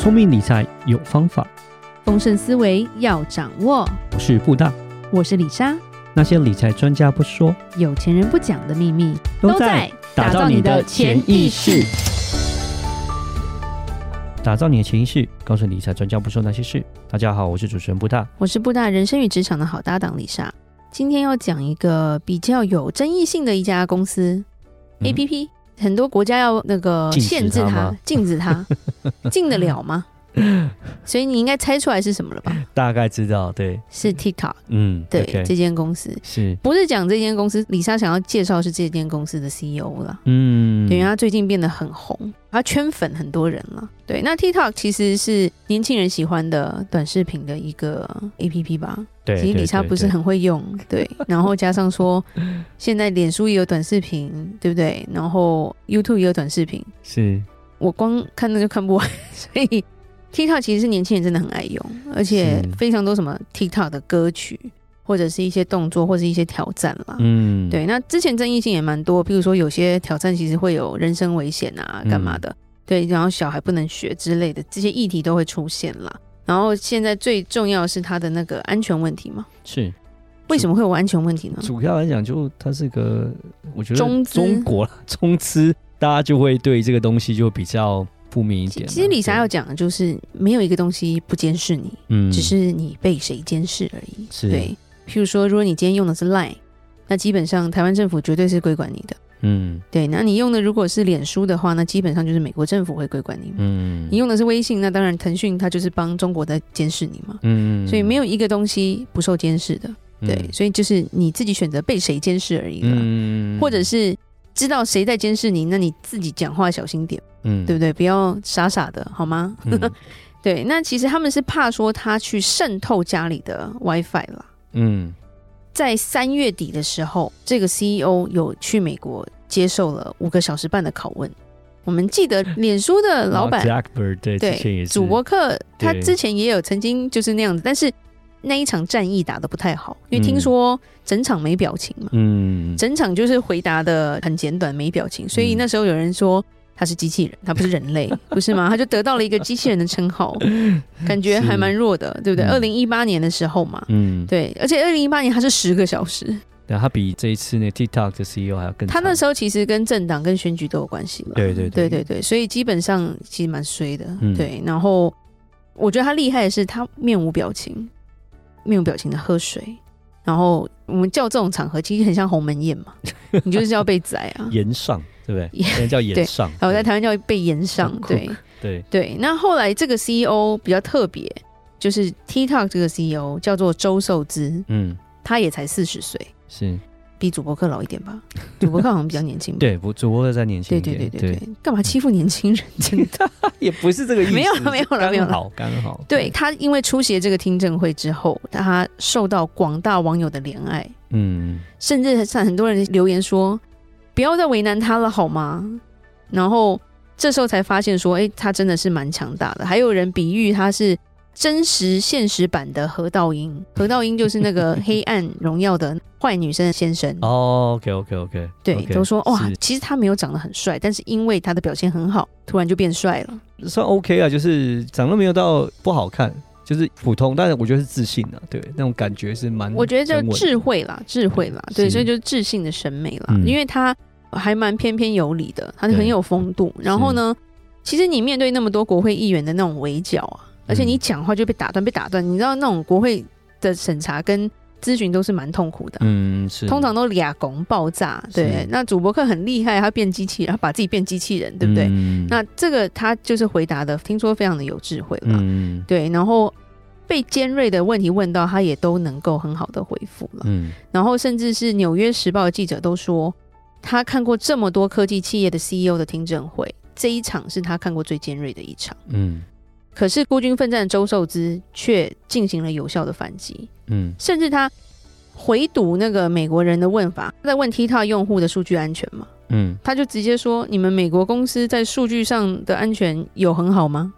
聪明理财有方法，丰盛思维要掌握。我是布大，我是李莎。那些理财专家不说，有钱人不讲的秘密，都在打造你的潜意识。打造你的潜意识，告诉理财专家不说那些事。大家好，我是主持人布大，我是布大人生与职场的好搭档李莎。今天要讲一个比较有争议性的一家公司、嗯、APP。很多国家要那个限制它，禁止它，禁得了吗？所以你应该猜出来是什么了吧？大概知道，对，是 TikTok。嗯，对，okay, 这间公司是不是讲这间公司？李莎想要介绍是这间公司的 CEO 了。嗯，对，因为他最近变得很红，他圈粉很多人了。对，那 TikTok 其实是年轻人喜欢的短视频的一个 APP 吧？对，其实李莎不是很会用，对，然后加上说现在脸书也有短视频，对不对？然后 YouTube 也有短视频，是我光看那就看不完，所以。TikTok 其实是年轻人真的很爱用，而且非常多什么 TikTok 的歌曲，或者是一些动作，或者是一些挑战啦。嗯，对。那之前争议性也蛮多，譬如说有些挑战其实会有人身危险啊，干嘛的？嗯、对，然后小孩不能学之类的这些议题都会出现啦。然后现在最重要的是它的那个安全问题嘛？是。为什么会有安全问题呢？主要来讲，就它是个，我觉得中国 中资，大家就会对这个东西就比较。负面一点。其实李莎要讲的就是，没有一个东西不监视你，嗯，只是你被谁监视而已。是，对。譬如说，如果你今天用的是 Line，那基本上台湾政府绝对是归管你的。嗯，对。那你用的如果是脸书的话，那基本上就是美国政府会归管你。嗯，你用的是微信，那当然腾讯它就是帮中国在监视你嘛。嗯，所以没有一个东西不受监视的。对，嗯，所以就是你自己选择被谁监视而已了。嗯，或者是。知道谁在监视你，那你自己讲话小心点，嗯，对不对？不要傻傻的，好吗？嗯、对，那其实他们是怕说他去渗透家里的 WiFi 啦。嗯，在三月底的时候，这个 CEO 有去美国接受了五个小时半的拷问。我们记得脸书的老板对，对，祖伯克，他之前也有曾经就是那样子，但是。那一场战役打得不太好，因为听说整场没表情嘛，嗯，整场就是回答的很简短，没表情，所以那时候有人说他是机器人，他不是人类，不是吗？他就得到了一个机器人的称号，感觉还蛮弱的，对不对？二零一八年的时候嘛，嗯，对，而且二零一八年他是十个小时，对，他比这一次那 TikTok 的 CEO 还要更，他那时候其实跟政党跟选举都有关系嘛，对对对。对对，所以基本上其实蛮衰的，对，然后我觉得他厉害的是他面无表情。面无表情的喝水，然后我们叫这种场合其实很像鸿门宴嘛，你就是要被宰啊，延上对不对？人 叫炎上，我在台湾叫被延上，对对对。那后来这个 CEO 比较特别，就是 TikTok 这个 CEO 叫做周受之，嗯，他也才四十岁，是。比主播课老一点吧，主播课好像比较年轻。对，不，祖伯克再年轻一点。对对对对对，干嘛欺负年轻人？真的 也不是这个意思。没有了，没有了，没有了。好，刚好。对，他因为出席这个听证会之后，他受到广大网友的怜爱。嗯，甚至像很多人留言说：“不要再为难他了，好吗？”然后这时候才发现说：“哎，他真的是蛮强大的。”还有人比喻他是。真实现实版的何道英，何道英就是那个 《黑暗荣耀》的坏女生的先生。哦，OK OK OK，对，okay, 都说哇，其实他没有长得很帅，但是因为他的表现很好，突然就变帅了。算 OK 啊，就是长得没有到不好看，就是普通，但是我觉得是自信的，对，那种感觉是蛮。我觉得叫智慧啦，智慧啦，对，所以就是自信的审美啦，嗯、因为他还蛮翩翩有礼的，他很有风度。然后呢，其实你面对那么多国会议员的那种围剿啊。而且你讲话就被打断，被打断。你知道那种国会的审查跟咨询都是蛮痛苦的，嗯，是。通常都俩拱爆炸，对。那主播课很厉害，他变机器人，他把自己变机器人，对不对？嗯、那这个他就是回答的，听说非常的有智慧了，嗯，对。然后被尖锐的问题问到，他也都能够很好的回复了，嗯。然后甚至是《纽约时报》的记者都说，他看过这么多科技企业的 CEO 的听证会，这一场是他看过最尖锐的一场，嗯。可是孤军奋战的周受之却进行了有效的反击，嗯，甚至他回堵那个美国人的问法，他在问 TikTok 用户的数据安全嘛，嗯，他就直接说：“你们美国公司在数据上的安全有很好吗？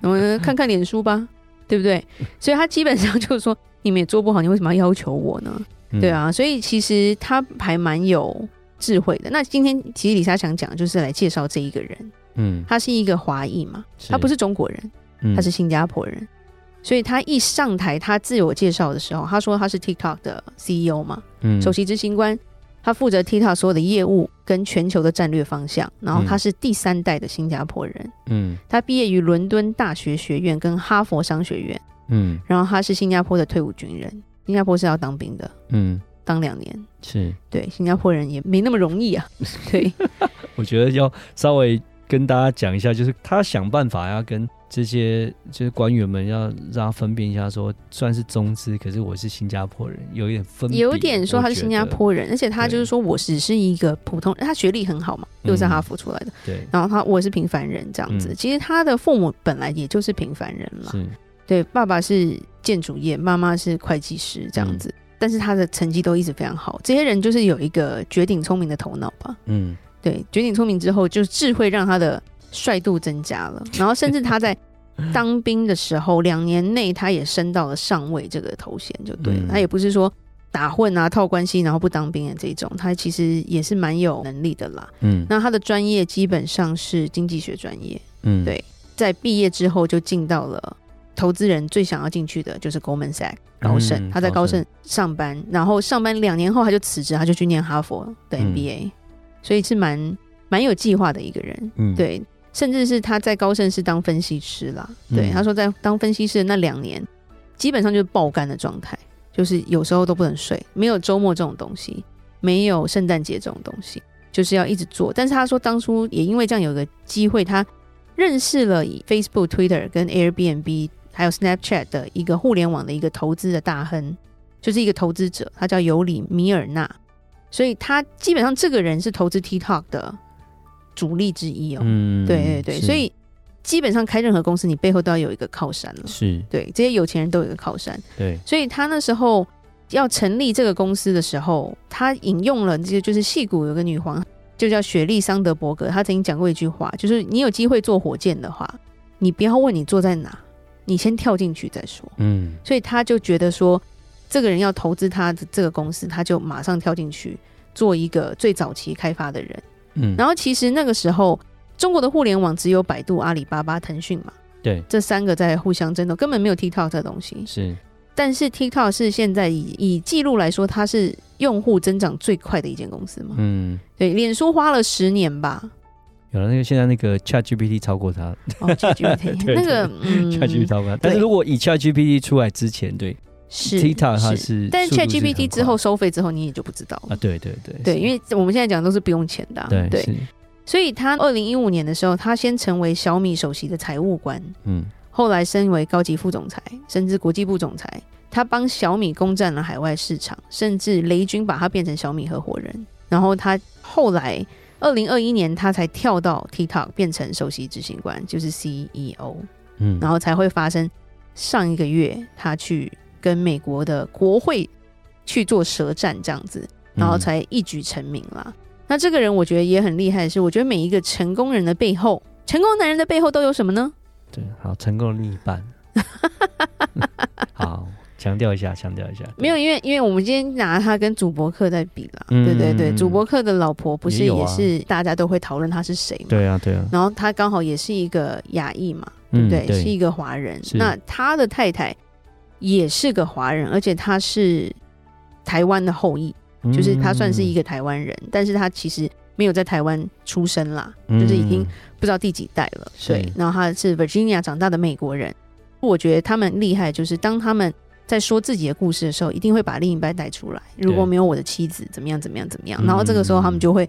我们看看脸书吧，对不对？”所以他基本上就是说：“你们也做不好，你为什么要要求我呢？”嗯、对啊，所以其实他还蛮有智慧的。那今天其实李莎想讲就是来介绍这一个人，嗯，他是一个华裔嘛，他不是中国人。他是新加坡人，嗯、所以他一上台，他自我介绍的时候，他说他是 TikTok 的 CEO 嘛，嗯，首席执行官，他负责 TikTok 所有的业务跟全球的战略方向，然后他是第三代的新加坡人，嗯，他毕业于伦敦大学学院跟哈佛商学院，嗯，然后他是新加坡的退伍军人，新加坡是要当兵的，嗯。当两年。是。对新加坡人也没那么容易啊。对，我觉得要稍微跟大家讲一下，就是他想办法要跟这些就是官员们要让他分辨一下，说算是中资，可是我是新加坡人，有一点分别，有点说他是新加坡人，而且他就是说我只是一个普通，他学历很好嘛，又是哈佛出来的，对，然后他我也是平凡人这样子。其实他的父母本来也就是平凡人嘛，对，爸爸是建筑业，妈妈是会计师这样子。但是他的成绩都一直非常好，这些人就是有一个绝顶聪明的头脑吧。嗯，对，绝顶聪明之后，就是智慧让他的帅度增加了，然后甚至他在 当兵的时候，两年内他也升到了上尉这个头衔，就对了。嗯、他也不是说打混啊、套关系然后不当兵的这种，他其实也是蛮有能力的啦。嗯，那他的专业基本上是经济学专业。嗯，对，在毕业之后就进到了。投资人最想要进去的就是 Goldman Sachs 高盛，嗯、他在高盛上班，然后上班两年后他就辞职，他就去念哈佛的 MBA，嗯、所以是蛮蛮有计划的一个人。嗯，对，甚至是他在高盛是当分析师啦。嗯、对，他说在当分析师的那两年，基本上就是爆肝的状态，就是有时候都不能睡，没有周末这种东西，没有圣诞节这种东西，就是要一直做。但是他说当初也因为这样有个机会，他认识了以 Facebook、Twitter 跟 Airbnb。还有 Snapchat 的一个互联网的一个投资的大亨，就是一个投资者，他叫尤里米尔纳，所以他基本上这个人是投资 TikTok 的主力之一哦。嗯，对对对，所以基本上开任何公司，你背后都要有一个靠山了。是，对，这些有钱人都有一个靠山。对，所以他那时候要成立这个公司的时候，他引用了这个就是戏骨有个女皇，就叫雪莉桑德伯格，她曾经讲过一句话，就是你有机会坐火箭的话，你不要问你坐在哪。你先跳进去再说。嗯，所以他就觉得说，这个人要投资他的这个公司，他就马上跳进去做一个最早期开发的人。嗯，然后其实那个时候，中国的互联网只有百度、阿里巴巴、腾讯嘛，对，这三个在互相争斗，根本没有 TikTok 这东西。是，但是 TikTok 是现在以以记录来说，它是用户增长最快的一间公司嘛。嗯，对，脸书花了十年吧。有了那个，现在那个 ChatGPT 超过它。哦，ChatGPT 那个嗯，ChatGPT 超过它。但是如果以 ChatGPT 出来之前，对，是 TikTok 它是，但是 ChatGPT 之后收费之后，你也就不知道了。啊，对对对，对，因为我们现在讲的都是不用钱的。对对，所以他二零一五年的时候，他先成为小米首席的财务官，嗯，后来升为高级副总裁，甚至国际部总裁。他帮小米攻占了海外市场，甚至雷军把他变成小米合伙人。然后他后来。二零二一年，他才跳到 TikTok 变成首席执行官，就是 CEO，嗯，然后才会发生上一个月他去跟美国的国会去做舌战这样子，然后才一举成名啦。嗯、那这个人我觉得也很厉害的是，我觉得每一个成功人的背后，成功男人的背后都有什么呢？对，好，成功的另一半，好。强调一下，强调一下，没有，因为因为我们今天拿他跟祖伯克在比啦，嗯、对对对，祖伯克的老婆不是也是大家都会讨论他是谁吗？对啊，对啊。然后他刚好也是一个亚裔嘛，对不对？嗯、对，是一个华人。那他的太太也是个华人，而且他是台湾的后裔，嗯、就是他算是一个台湾人，嗯、但是他其实没有在台湾出生啦，嗯、就是已经不知道第几代了。对，是然后他是 Virginia 长大的美国人。我觉得他们厉害，就是当他们。在说自己的故事的时候，一定会把另一半带出来。如果没有我的妻子，怎么样？怎么样？怎么样？然后这个时候他们就会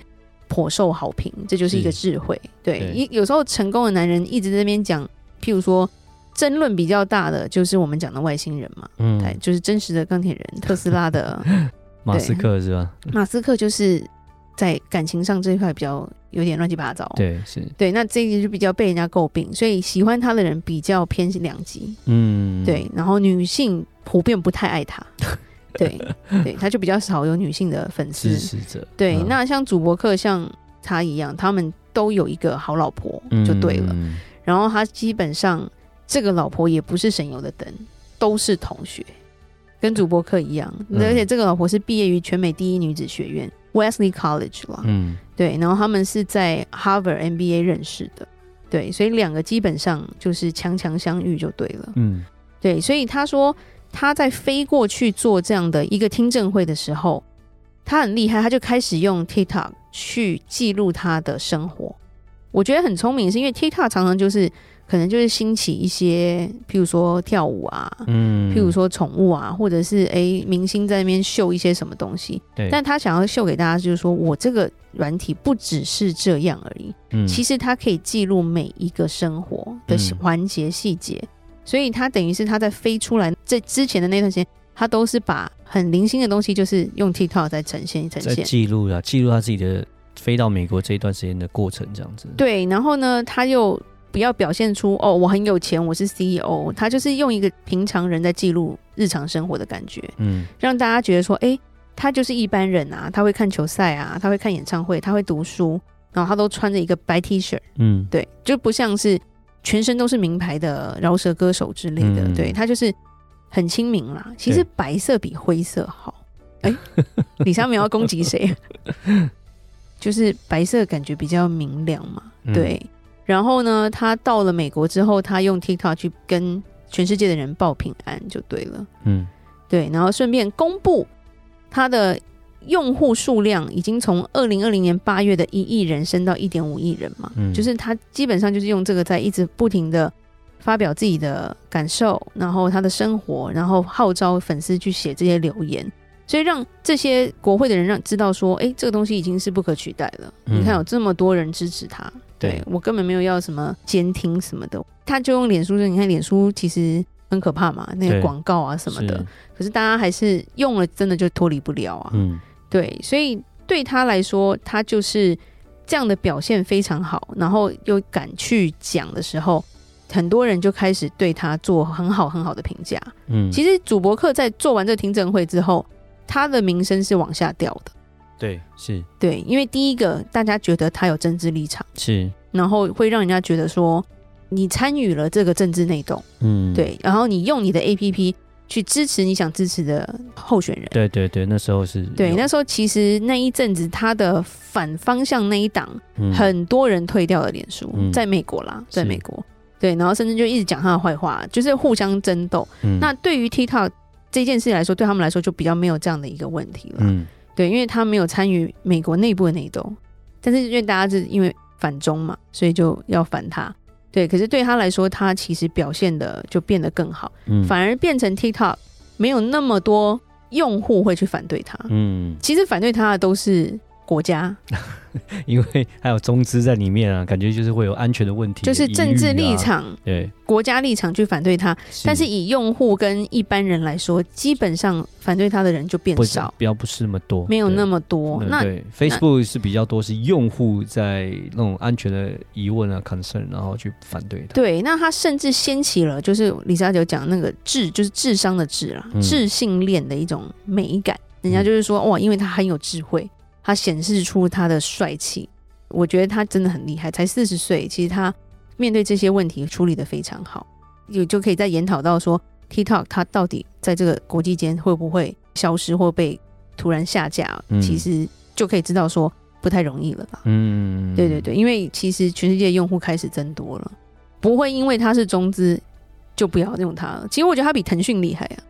颇受好评。这就是一个智慧。对，有有时候成功的男人一直在那边讲，譬如说争论比较大的，就是我们讲的外星人嘛。嗯，对，就是真实的钢铁人，特斯拉的 马斯克是吧？马斯克就是在感情上这一块比较有点乱七八糟。对，是。对，那这个就比较被人家诟病，所以喜欢他的人比较偏两极。嗯，对。然后女性。普遍不太爱他，对对，他就比较少有女性的粉丝支持者。对，嗯、那像主播客像他一样，他们都有一个好老婆就对了。嗯、然后他基本上这个老婆也不是省油的灯，都是同学，跟主播课一样。嗯、而且这个老婆是毕业于全美第一女子学院、嗯、Wesley College 了。嗯，对。然后他们是在 Harvard MBA 认识的。对，所以两个基本上就是强强相遇就对了。嗯，对，所以他说他在飞过去做这样的一个听证会的时候，他很厉害，他就开始用 TikTok 去记录他的生活。我觉得很聪明，是因为 TikTok 常常就是。可能就是兴起一些，譬如说跳舞啊，嗯，譬如说宠物啊，或者是诶明星在那边秀一些什么东西。对，但他想要秀给大家，就是说我这个软体不只是这样而已。嗯，其实它可以记录每一个生活的环节细节，所以他等于是他在飞出来这之前的那段时间，他都是把很零星的东西，就是用 TikTok 在呈现呈现，在记录啊，记录他自己的飞到美国这一段时间的过程，这样子。对，然后呢，他又。不要表现出哦，我很有钱，我是 CEO。他就是用一个平常人在记录日常生活的感觉，嗯，让大家觉得说，哎、欸，他就是一般人啊，他会看球赛啊，他会看演唱会，他会读书，然后他都穿着一个白 T 恤，嗯，对，就不像是全身都是名牌的饶舌歌手之类的，嗯、对，他就是很亲民啦。其实白色比灰色好，哎对，李莎没有要攻击谁？就是白色感觉比较明亮嘛，对。嗯然后呢，他到了美国之后，他用 TikTok 去跟全世界的人报平安就对了。嗯，对，然后顺便公布他的用户数量已经从二零二零年八月的一亿人升到一点五亿人嘛。嗯，就是他基本上就是用这个在一直不停的发表自己的感受，然后他的生活，然后号召粉丝去写这些留言，所以让这些国会的人让知道说，哎，这个东西已经是不可取代了。嗯，你看有这么多人支持他。对，我根本没有要什么监听什么的，他就用脸书说，你看脸书其实很可怕嘛，那个广告啊什么的，是，可是大家还是用了，真的就脱离不了啊。嗯，对，所以对他来说，他就是这样的表现非常好，然后又敢去讲的时候，很多人就开始对他做很好很好的评价。嗯，其实祖伯克在做完这个听证会之后，他的名声是往下掉的。对，是，对，因为第一个，大家觉得他有政治立场，是，然后会让人家觉得说你参与了这个政治内斗，嗯，对，然后你用你的 APP 去支持你想支持的候选人，对对对，那时候是，对，那时候其实那一阵子他的反方向那一档，嗯、很多人退掉了脸书，嗯、在美国啦，在美国，对，然后甚至就一直讲他的坏话，就是互相争斗。嗯、那对于 TikTok 这件事来说，对他们来说就比较没有这样的一个问题了，嗯。对，因为他没有参与美国内部的内斗，但是因为大家是因为反中嘛，所以就要反他。对，可是对他来说，他其实表现的就变得更好，嗯，反而变成 TikTok 没有那么多用户会去反对他，嗯，其实反对他的都是。国家，因为还有中资在里面啊，感觉就是会有安全的问题，就是政治立场，对国家立场去反对他。是，但是以用户跟一般人来说，基本上反对他的人就变少，比较不是那么多，没有那么多。那对 Facebook 是比较多，是用户在那种安全的疑问啊、concern，然后去反对他。对，那他甚至掀起了，就是李莎九讲那个智，就是智商的智啊，智性恋的一种美感。人家就是说，哇，因为他很有智慧。他显示出他的帅气，我觉得他真的很厉害，才四十岁，其实他面对这些问题处理的非常好，有就可以再研讨到说，TikTok 它到底在这个国际间会不会消失或被突然下架，嗯、其实就可以知道说不太容易了吧？嗯，对对对，因为其实全世界用户开始增多了，不会因为他是中资就不要用它了。其实我觉得他比腾讯厉害啊。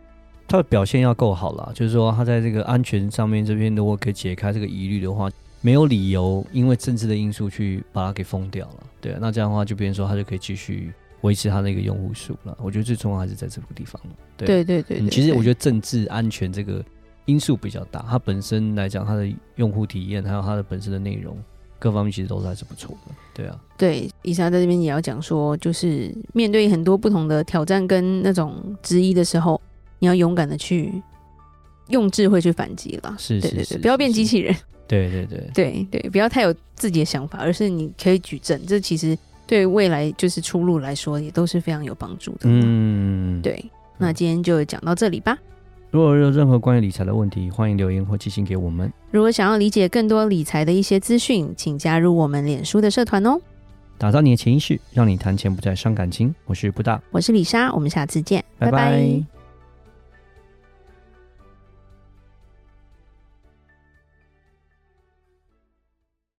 他的表现要够好了，就是说他在这个安全上面这边如果可以解开这个疑虑的话，没有理由因为政治的因素去把它给封掉了。对啊，那这样的话就变成说他就可以继续维持他那个用户数了。我觉得最重要还是在这个地方。对对对其实我觉得政治安全这个因素比较大，它本身来讲，它的用户体验还有它的本身的内容各方面其实都是还是不错的。对啊，对，以莎在这边也要讲说，就是面对很多不同的挑战跟那种质疑的时候。你要勇敢的去用智慧去反击了，是，是，是，对对对，不要变机器人，对对对，对 对，不要太有自己的想法，而是你可以举证，这其实对未来就是出路来说也都是非常有帮助的。嗯，对，那今天就讲到这里吧。如果有任何关于理财的问题，欢迎留言或寄信给我们。如果想要理解更多理财的一些资讯，请加入我们脸书的社团哦。打造你的潜意识，让你谈钱不再伤感情。我是布大，我是李莎，我们下次见，拜拜。拜拜。